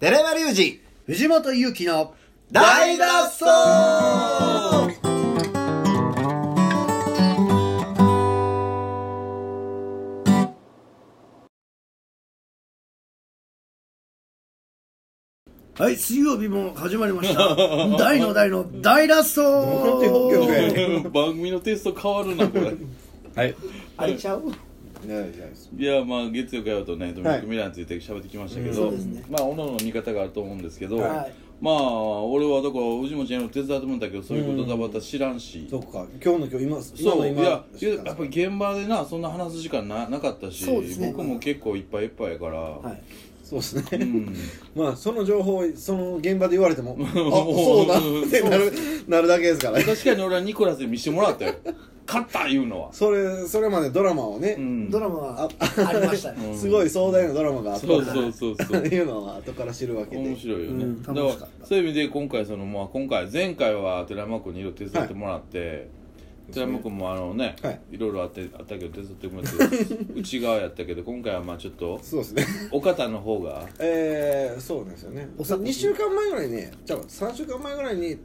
寺山隆二藤本勇樹の大脱走はい水曜日も始まりました。大の大の大脱走。番組のテスト変わるなこれ。はい。開いちゃう？いやまあ月曜火曜とねドミニク・ミラーについて喋ってきましたけど、うんそうですね。まあおのおの見方があると思うんですけど、はい。まあ俺はだから藤本ちゃんの手伝ってもらったけどそういうことだまた知らんし、そっか今日の今日今今そういやいややっぱり現場でなそんな話す時間ななかったし、ね。僕も結構いっぱいいっぱいやから、はい。そうですね、うん。まあその情報をその現場で言われてもあ もうそうだってなるなるだけですからね。確かに俺はニコラスに見せてもらったよ勝った言うのは、それそれまでドラマをね、うん、ドラマはありましたね。すごい壮大なドラマがあったそうそうそうそう。いうのは後から知るわけで。面白いよね、うん楽しからった。そういう意味で今回その、まあ、今回前回は寺山君にいろいろ手伝ってもらって、寺山君もあのね、はい。い、ろいろあってあったけど手伝ってもらって 内側やったけど今回はまあちょっとそうですね。お方の方がえー、そうですよね。お酒2週間前ぐらいにねじゃあ3週間前ぐらいに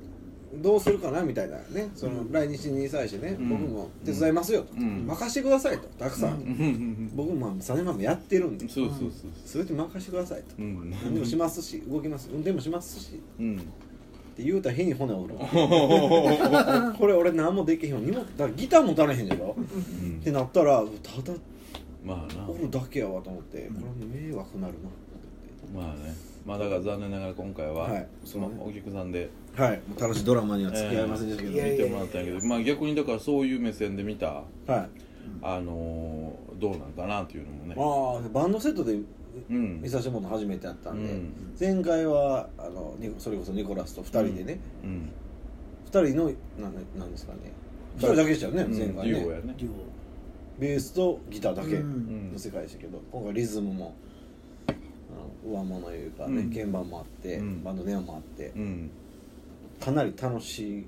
どうするかなみたいなね。その来日に際してね、うん。僕も手伝いますよと、うん。任してくださいと。たくさん、うん。うん。僕も3年前もやってるんで。そうそうそうそれで任してくださいと。うん。何でもしますし動きます運転もしますし。うん。って言うたら変に骨折る これ俺何もできへんよ荷物だギター持たれへんでしょ。うん。ってなったらただまあな。おるだけやわと思って。これ迷惑なるまあねまあだから残念ながら今回は、はい。そのお客さんでなはい。楽しいドラマには付き合いませんでしたけど、いやいや見てもらったんやけどまあ逆にだからそういう目線で見たはい。あのーどうなんかなっていうのもね。ああバンドセットでうん。見させてもらったの初めてやったんで、うん。前回はあのそれこそニコラスと2人でね、うん。二人のなんなんですかね。2人だけでしたよね、うん前回ね。デュオやね。デュベースとギターだけうん。の世界でしたけど、今回リズムも上物いうかね、うん。鍵盤もあって、うん。バンドネオもあってうん。かなり楽しい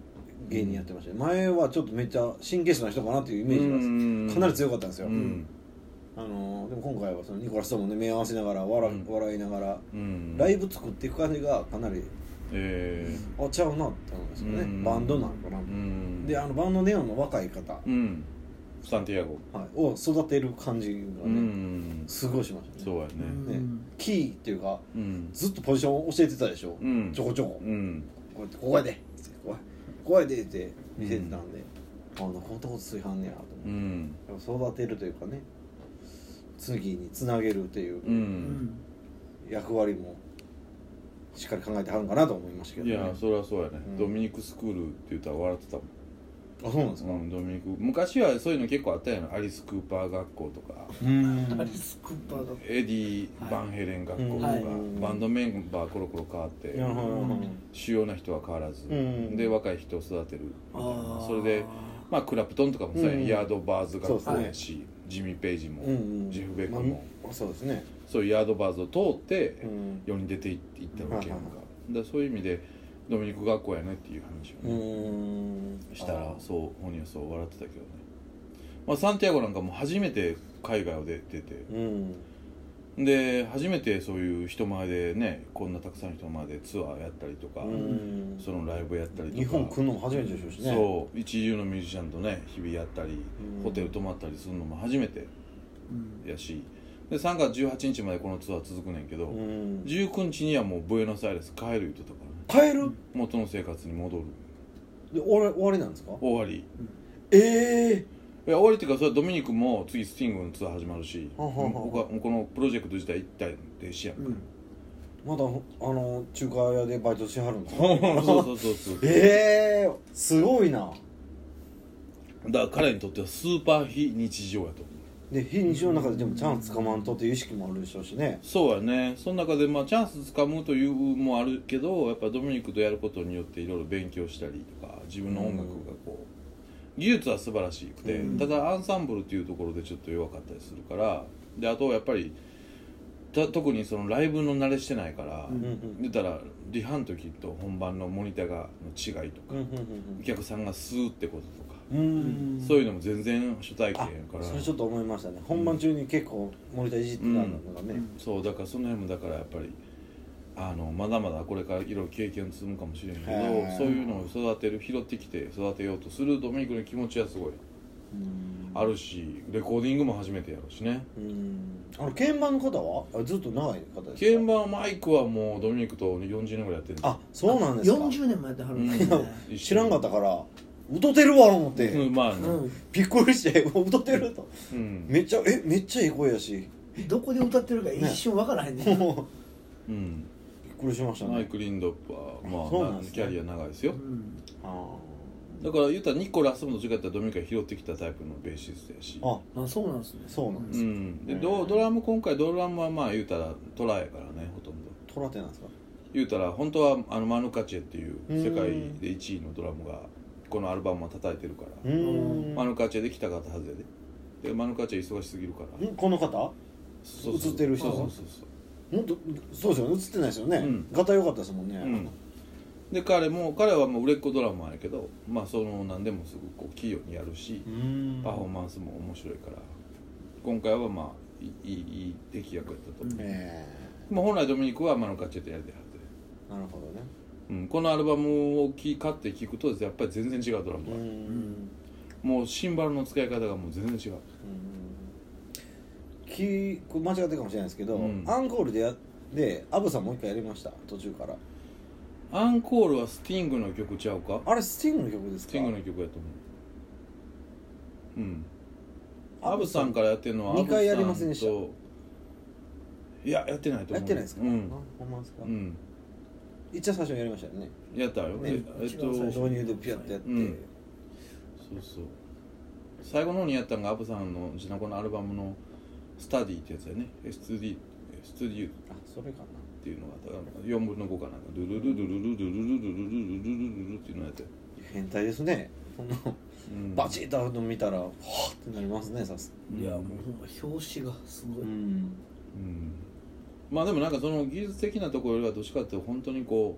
芸人やってましたね。前はちょっとめっちゃ神経質な人かなっていうイメージがかなり強かったんですよ、うん。あのでも今回はそのニコラスともね目合わせながら笑,、うん。笑いながらうん。ライブ作っていく感じがかなりえあちゃうなって思うんですよね、うん。バンドなのかな、であのバンドネオンの若い方、うんサンティアゴ。はい、を育てる感じがね、うん。すごいしましたね。そうやね。ね。キーっていうかうん。ずっとポジションを教えてたでしょ、うん。ちょこちょこ、うん。こうやってここやで。ここやでって見せてたんで、あこんなこと炊飯ねやとう思って、ん。育てるというかね次につなげるといううん。役割もしっかり考えてはるんかなと思いましたけど、ね、いやそりゃそうやね。うん。ドミニクスクールって言ったら笑ってたもんあそうなんですか？うんドミニク。昔はそういうの結構あったやん。アリス・クーパー学校とか。うん。アリス・クーパーがエディ・バンヘレン学校とか、はい。バンドメンバーコロコロ変わって、主要な人は変わらず、うん。で若い人を育てる。みたいなそれでまあクラプトンとかもさ、うん。ヤードバーズ学校やし、ジミー・ペイジも、うんうん。ジェフ・ベックも、まあそうですね。そういうヤードバーズを通ってうん。世に出ていったわけやんか、だそういう意味でドミニク学校やねっていう話うをね、ん。したらそう本人はそう笑ってたけどね、まあ、サンティアゴなんかも初めて海外を出てて。うん。で初めてそういう人前でねこんなたくさんの人前でツアーやったりとか、うん。そのライブやったりとか。日本来るのも初めてでしょうしね。そう一流のミュージシャンとね日々やったり、うん。ホテル泊まったりするのも初めてうん。やし。で3月18日までこのツアー続くねんけど、うん。19日にはもうブエノスアイレス帰る言ってたからね帰る？元の生活に戻る。で終わり終わりなんですか？終わり。ええいや終わりっていうかそれはドミニクも次スティングのツアー始まるしははは僕はもうこのプロジェクト自体一体停止やんか、まだあの中華屋でバイトしてはるんですか？そうそうそうそうええすごいな。だから彼にとってはスーパー非日常やと思うで非日常の中ででもチャンスつかまんとっていう意識もあるでしょうしね。そうやね。その中でまあチャンスつかむというもあるけどやっぱドミニクとやることによっていろいろ勉強したりとか自分の音楽がこう技術は素晴らしくて、うんただアンサンブルっていうところでちょっと弱かったりするからであとやっぱりた特にそのライブの慣れしてないから、うんうん出たらリハの時と本番のモニターがの違いとか、うんお客さんが吸うってこととか、うん。うんそういうのも全然初体験あやから。それちょっと思いましたね。本番中に結構モニターいじってたのがねそうだからその辺もだからやっぱりあのまだまだこれからいろいろ経験を積むかもしれんけどそういうのを育てる拾ってきて育てようとするドミニクの気持ちはすごい。うん。あるしレコーディングも初めてやろうしね。うん。あの鍵盤の方は？あずっと長い方ですか？鍵盤マイクはもうドミニクと40年ぐらいやってるんですあそうなんですか？40年もやってはるんだ。うん。ね一緒に知らんかったから歌ってるわ思って、うんまあね。うん。びっくりして歌ってると。うん。めっちゃえめっちゃいい声やし。どこで歌ってるか一瞬わからへんねもう うん。びっくりしましたね。マイク・リンドップはまあそうなんですね。キャリア長いですよ。うん。あだから言ったらニコラスもどったらドミニクが拾ってきたタイプのベーシストやし。あ。あそうなんですね。そうなんです。うん。でうん。ドドラム今回ドラムはまあ言うたらトラやからねほとんど。トラテなんですか？言うたら本当はあのマヌカチェっていう世界で1位のドラムがこのアルバムを叩いてるから。マヌカチェで来たかったはずやで。でマヌカチェ忙しすぎるから。んこの方？そうそう映ってる人？そうそうそうもっとそうですよね。映ってないですよね、うん。ガタ良かったですもんね、うん。で彼も彼はもう売れっ子ドラマーやけどまあその何でもすぐこう器用にやるしパフォーマンスも面白いから今回はまあいいいいい敵役やったと思う、えまあ本来ドミニクはマヌカチェとやりたいはずなるほどねうん、このアルバムをき買って聴くとやっぱり全然違うドラムが、うもうシンバルの使い方がもう全然違う。きこれ間違ってるかもしれないですけど、うん。アンコールでやでアブさんもう一回やりました？途中から。アンコールはスティングの曲ちゃうか？あれスティングの曲ですか？スティングの曲やと思う。うん。アブさんからやってるのは二回やりませんでした。といややってないと思う。やってないですか、うん。んまですか、うん、一番最初にやりましたよね。やったよ、ね。ええっと導入でピュッてやって、うん。そうそう。最後の方にやったのがアブさんのジナコのアルバムの「スタディ」ってやつやね。S2D スタディあそれかな。っていうのがあった4分の5かな。んかルルルルルルルルルルルルルルルルルルっていうのやって変態ですねこんなうんバチッとの見たらはぁってなりますねさすいやもう表紙がすごい、うんうんまあでもなんかその技術的なところよりはどっちかっていうと本当にこ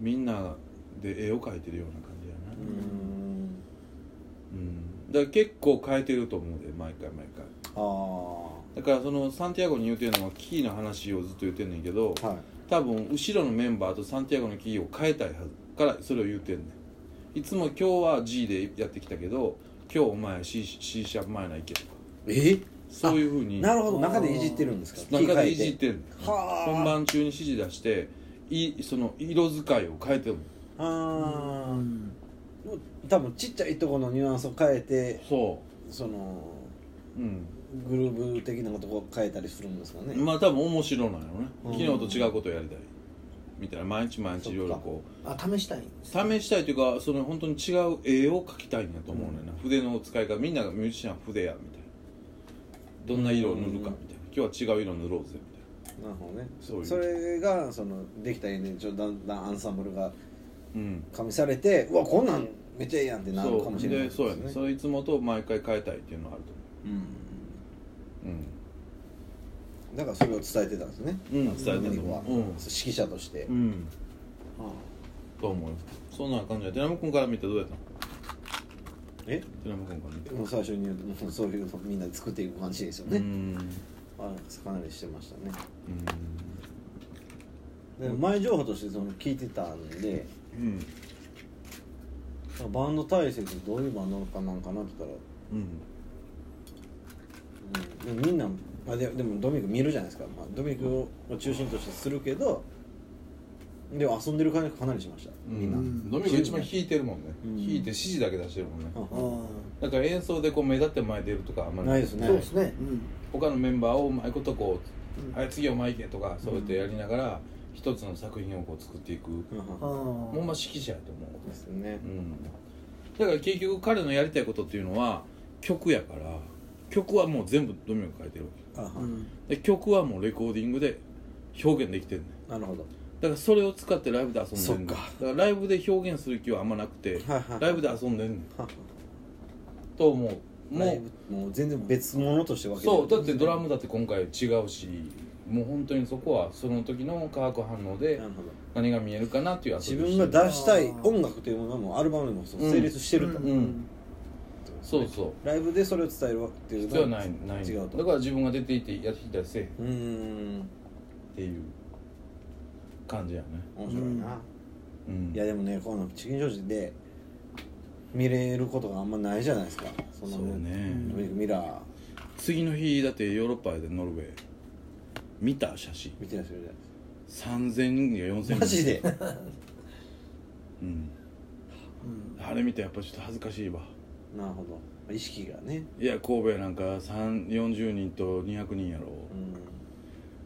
うみんなで絵を描いてるような感じやな。うん。うん。だから結構変えてると思うで毎回毎回。あだからそのサンティアゴに言うてるのはキーの話をずっと言ってんねんけどあはい。多分後ろのメンバーとサンティアゴのキーを変えたいはずからそれを言うてんねん。いつも今日は G でやってきたけど今日お前 C, C シャープ前ないけとか。え？そういうふうに。なるほど。中でいじってるんですか？中でいじってんねんはあ。本番中に指示出していその色使いを変えてるああうん。多分ちっちゃいところのニュアンスを変えてそそのううん。グルーブ的なことを変えたりするんですかね、まあ多分面白いのよね。うん。昨日と違うことをやりたいみたいな毎日毎日いろいろこう。あ試したいんです試したいというかその本当に違う絵を描きたいんやと思うねんな、筆の使い方みんながミュージシャンは筆やみたいなどんな色を塗るかみたいな。今日は違う色塗ろうぜみな。るほどね。そういう。それがそのできた絵にちょだんだんアンサンブルがたいなうん。加味されてうわこんなんめっちゃええやんってなるかもしれないでそうやね。それいつもと毎回変えたいっていうのはあるとう。ん。思うだからそれを伝えてたんですね。うん、うん、伝えてドミニクは、ると思う指揮者として、うん、うん、あ。と思うよそんな感じで。テナム君から見てどうやったの？え？テナム君から見てもう最初に言うともうそういうのみんなで作っていく感じですよね、うん。あかなりしてましたね。うん。で前情報としてその聞いてたんでうん。バンド体制ってどういうバンドかなんかなって言ったらうん。うん、みんな、まあ、ででもドミニク見るじゃないですか、まあ、ドミニクを中心としてするけどでも遊んでる感じがかなりしました。みん。な、うんドミニク一番弾いてるもんね、うん。弾いて指示だけ出してるもんね、うんあだから演奏でこう目立って前出るとかあんまりないですね。あそうですね。うん。他のメンバーをうまいことこう「うん。はい次お前行け」とかそうやってやりながら一つの作品をこう作っていく。うん。あもうまあ指揮者やと思う。ですね。うん。だから結局彼のやりたいことっていうのは曲やから曲はもう全部ドミニク書いてるわけ。で曲はもうレコーディングで表現できてるねん。なるほどだからそれを使ってライブで遊んでだからライブで表現する気はあんまなくてライブで遊んでんねんはと思う。もうブもう全然別物として分けてる。そうだってドラムだって今回違うしもう本当にそこはその時の化学反応で何が見えるかなっていう遊自分が出したい音楽というものはもうアルバムでも成立してると、うん。そうそう。ライブでそれを伝えるっていう必要はない。ない。違うと。だから自分が出ていてやってきたりせえへん。っていう感じやね。面白いな、うん。いやでもねこのチキンジョージで見れることがあんまないじゃないですか。そのそうね。ドミラー。次の日だってヨーロッパでノルウェー。見た写真。見てらっしゃるじ3000人や4000人ゃないマジで？うん。あれ見てやっぱちょっと恥ずかしいわ。なるほど。意識がね。いや神戸やなんか3 40人と200人やろ。うん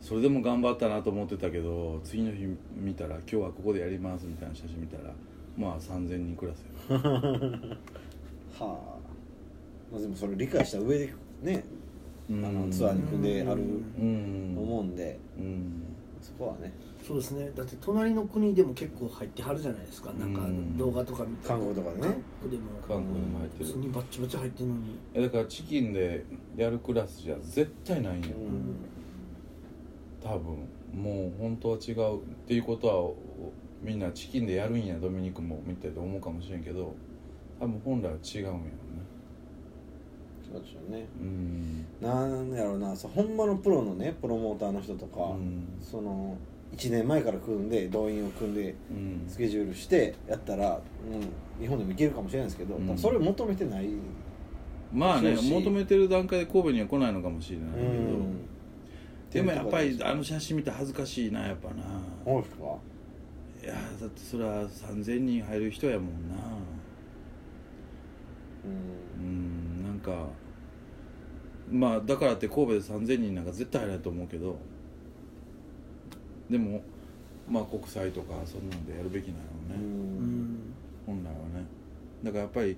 それでも頑張ったなと思ってたけど次の日見たら今日はここでやりますみたいな写真見たらまあ3000人クラスよ。はあ。まあでもそれ理解した上でね。あのツアーに組んであるうん。と思うんで。うん。そこはね。そうですね。だって隣の国でも結構入ってはるじゃないですか。なんかうん動画とか見て。韓国とかでね。韓国でも。韓国でも入ってる。普通にバッチバチ入ってるのに。えだからチキンでやるクラスじゃ絶対ないんよ、うん多分もう本当は違うっていうことはおみんなチキンでやるんやドミニクもみたいと思うかもしれんけど多分本来は違うんやろね。そうでしょうね。うん。なんやろうな。そうほんまのプロのねプロモーターの人とか、うん。その1年前から組んで動員を組んでうん。スケジュールしてやったら、うん、日本でもいけるかもしれないですけど、うん。それを求めてない、まあね求めてる段階で神戸には来ないのかもしれないけど、うんでもやっぱりあの写真見て恥ずかしいなやっぱな。そうですか？いやだってそれは3000人入る人やもんな。うん。うんなんかまあだからって神戸で3000人なんか絶対入らないと思うけど。でもまあ国際とかそんなんでやるべきなのうね、うん。本来はね。だからやっぱり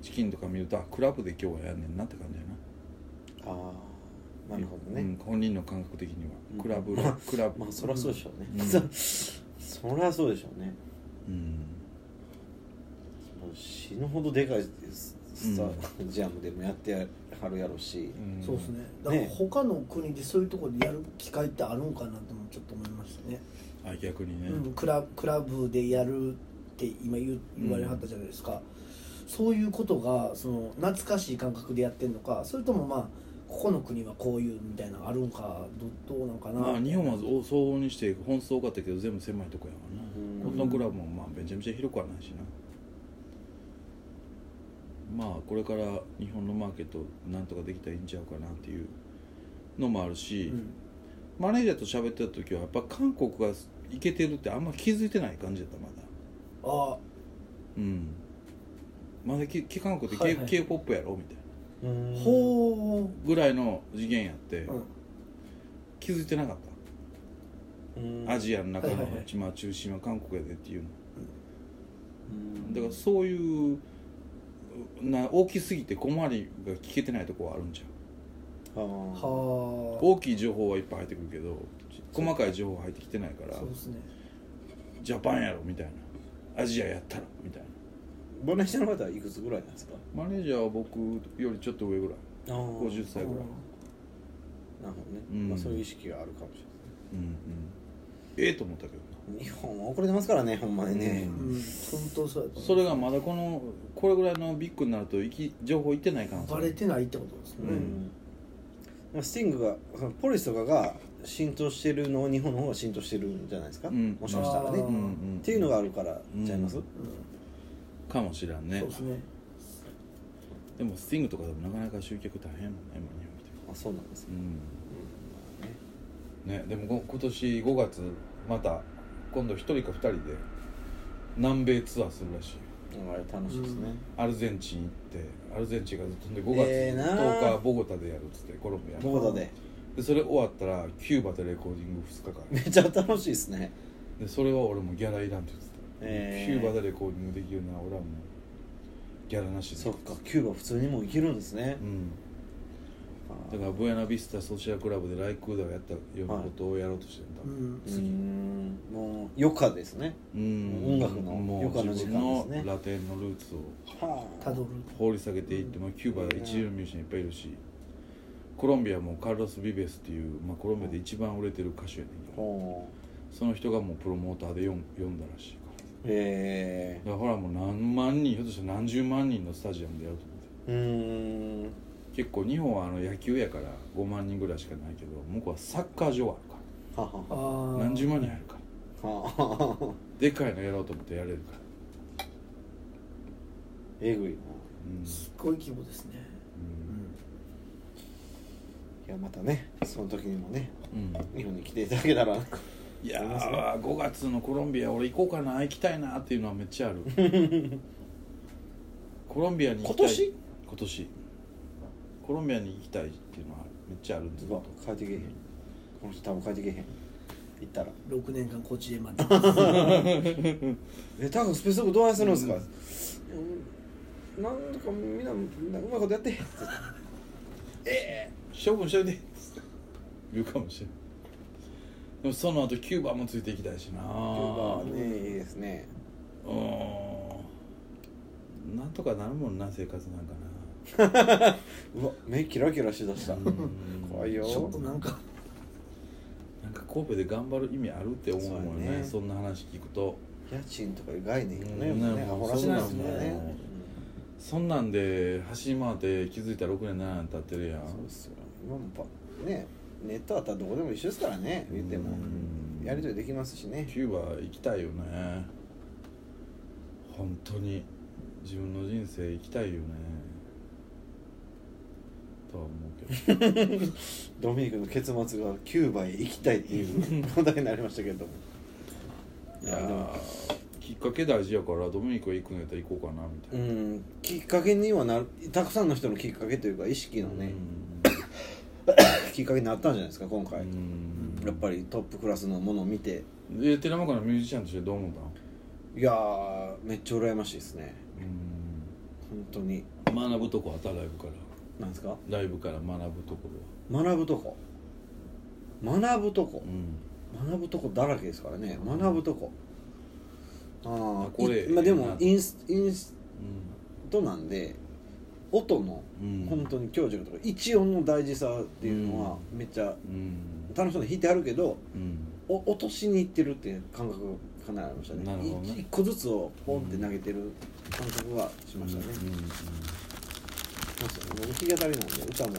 チキンとか見るとあクラブで今日はやんねんなって感じやな。ああなるほどね、うん、本人の感覚的には。うん。クラブ、まあクラブ。まあそりゃそうでしょうね、うん。そりゃそうでしょうね。うん。もう死ぬほどでかいススタジアムでもやってはるやろうし、うん。そうですね。だからね他の国でそういうところでやる機会ってあるんかなともちょっと思いましたね、あ逆にね、うん、クラクラブでやるって今言う言われはったじゃないですか、そういうことがその懐かしい感覚でやってんのかそれともまあここの国はこういうみたいなのあるんかどどうなんかな、まあ日本はお総合にして本数多かったけど全部狭いとこやわな、うん。このクラブもまあめちゃめちゃ広くはないしな。まあこれから日本のマーケットなんとかできたらいいんちゃうかなっていうのもあるし、うん。マネージャーと喋ってた時はやっぱ韓国がいけてるってあんま気づいてない感じだったまだ。あ。うん。まだ韓国ってはい K- はい。K p o p やろみたいなうんほぐらいの次元やって、う、うん、気づいてなかった。うん。アジアの中のはいはいはい。まあ中心は韓国やでっていうの。うん。だからそういうな大きすぎて小回りが聞けてないとこはあるんじゃん大きい情報はいっぱい入ってくるけど細かい情報入ってきてないからそうですね。ジャパンやろみたいな。アジアやったらみたいなマネージャーの方はいくつぐらいなんですか？マネージャーは僕よりちょっと上ぐらい。ああ50歳ぐらい。なるほどね、うん。まあ、そういう意識があるかもしうんうん。ええと思ったけどな。れない日本は遅れてますからねほんまにね、うん。本当そうそれがまだこのこれぐらいのビッグになると情報いってない可能性。バレてないってことですね、うん。まあスティングがそのポリスとかが浸透してるのを日本の方が浸透してるんじゃないですか、うん。もしかしたらね、あーうんうん。っていうのがあるからちゃいます、うんかもしらんね。そうですね。でもスティングとかでもなかなか集客大変やもんね今日本って。あそうなんですね、うん。ねでもご今年5月また今度1人か2人で南米ツアーするらしい。あれ楽しいですね、アルゼンチン行ってアルゼンチンがずっとんで5月ええな10日ボゴタでやるっつってコロンビアボゴタで。でそれ終わったらキューバでレコーディング2日間。めっちゃ楽しいですね。でそれは俺もギャラいらんって言ってた、ええキューバでレコーディングできるなら俺はもうギャラなしで。そっかキューバ普通にも行けるんですね。う、ん。だからブエナビスタソシアクラブでライクーダーをやったようなことをやろうとしてるんだ、うん。うーん。もう余暇ですね。うん。音楽のもう余暇の時間ですね。自分のラテンのルーツをはたどる。掘り下げていって、まあ、キューバで一流のミュージシャンいっぱいいるしコロンビアもカルロス・ビベスっていう、まあ、コロンビアで一番売れてる歌手やねんけど。ほその人がもうプロモーターで読んだらしいかうへえらだからほらもう何万人ひょっとしたら何十万人のスタジアムでやると思って。うーん。結構日本はあの野球やから5万人ぐらいしかないけど向こうはサッカー場あるかあらー。何十万人入るから。はあでっかいのやろうと思ってやれるから。えぐいな。うん。すっごい規模ですね。うん。いやまたねその時にもねうん。日本に来ていただけたらいやー5月のコロンビア俺行こうかな行きたいなっていうのはめっちゃある。コロンビアに行きたい。今年？今年。コロンビアに行きたいっていうのはめっちゃあるんですうわ帰ってけえへん。この人多分帰ってけえへん。行ったら。6年間こっちで。待ってえ多分スペースドッグどうやするんですか、うん。なんとかみんなうまいことやって 処分しといて。言うかもしれないでもその後キューバもついていきたいしな。キューバはねいいですね。うーん。なんとかなるもんな生活なんかな。うわ目キラキラしだした。うん。怖いよ。ちょっとなんかなんか神戸で頑張る意味あるって思うもんね。そそんな話聞くと。家賃とかいう概念がね,、うんないですそうもんね。そんなんで走り回って気づいたら6年7年経ってるやん。そうですよ。今もパねネットあったらどこでも一緒ですからね言っても。うんやり取りできますしね。キューバ行きたいよね。本当に。自分の人生生きたいよね。とは思うけど。ドミニクの結末がキューバへ行きたいっていう 問題になりましたけれども。いやーきっかけ大事やからドミニク行くんやったら行こうかなみたういな、ん。きっかけにはなるたくさんの人のきっかけというか意識のね、きっかけになったんじゃないですか今回、うん。やっぱりトップクラスのものを見て。で寺間からミュージシャンとしてどう思ったの？いやーめっちゃ羨ましいですね。うん。本当に。学ぶとこあった？ライブから。なんですか？ライブから学ぶとこ学ぶとこ。学ぶとこ。ろうん。学ぶとこだらけですからね。学ぶとこ。ああこれいまあでもインスインスうトなんで音のんうん。本当に強弱とか一音の大事さっていうのはめっちゃうん。楽しそうに弾いてあるけどうん。お落としにいってるっていう感覚がかなりありましたね。ね。い一個ずつをポンって投げてる感覚はしましたね、うん。うんそうですよね僕弾き語りなんで歌も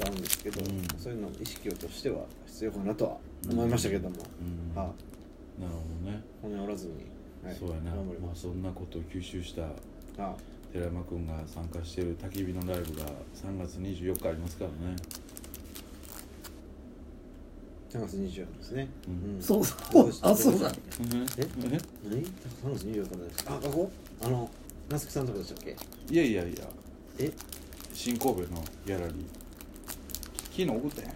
歌うんですけど、うん。そういうの意識としては必要かなとは思いましたけども、うん。はなるほどね。骨折らずに、はい、そうやな。まあそんなことを吸収したあ寺山君が参加している焚き火のライブが3月24日ありますからね。3月24日ですね、うん。そうそう。あそうだ。え？え？何 ?3 月24日ですか？あここあの夏木さんのとこでしたっけ？いやいやいや。え？新神戸のギャラリー。昨日送ったやん。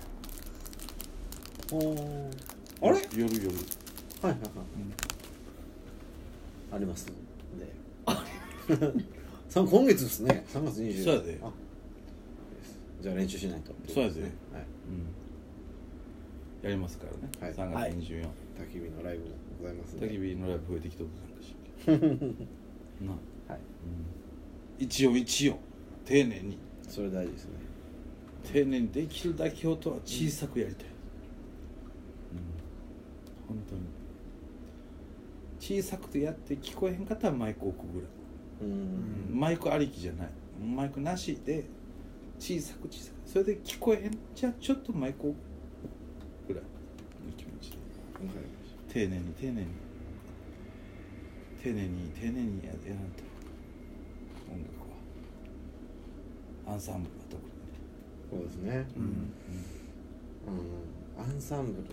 おあれ？はい夜夜はい。はい、ありますんで。さ 今月ですね。3月24日そうやで。あじゃあ練習しないとそうやで。はい。うん。やりますからね、はい。3月24、焚き火のライブもございますんで。焚き火のライブ増えてきとる なんかしな、はい。うん、一応一応丁寧に。それ大事ですね。丁寧にできるだけ音は小さくやりたい、うん、本当に。小さくてやって聞こえへんかったらマイク置くぐらい、うんマイクありきじゃない。マイクなしで小さく小さく。それで聞こえへんじゃあちょっとマイクぐらいの気持ちで。丁寧に丁寧に。丁寧に丁寧にややらんと。音楽は。アンサンブルは特にそうですね。うん。うん。アンサンブル。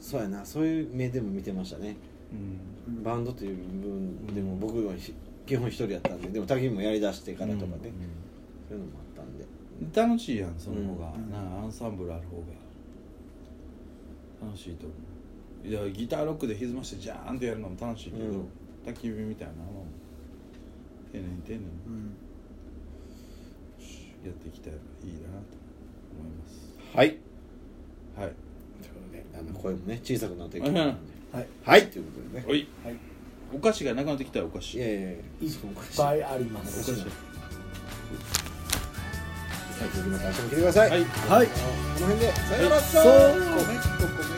そうやな。そういう目でも見てましたね。うん。バンドという部分でも僕はひ基本一人やったんででも焚き火もやりだしてからとかね、そういうのもあったんで。うん楽しいやんその方が、うん。なあアンサンブルある方が。楽しいと思う。いやギターロックで歪ましてジャーンってやるのも楽しいけど、うん。焚き火みたいなのも丁寧に丁寧に。うん。やっていきたらいいなと思います。はい。はい。ということであの声もね小さくなっていくうん。はい。はい。ということでね。おい。はいお菓子がなくなってきたらお菓い子やいやいやいっぱいあります。お菓子。最近また明日も来てください。はい。はいこの辺で。さよなら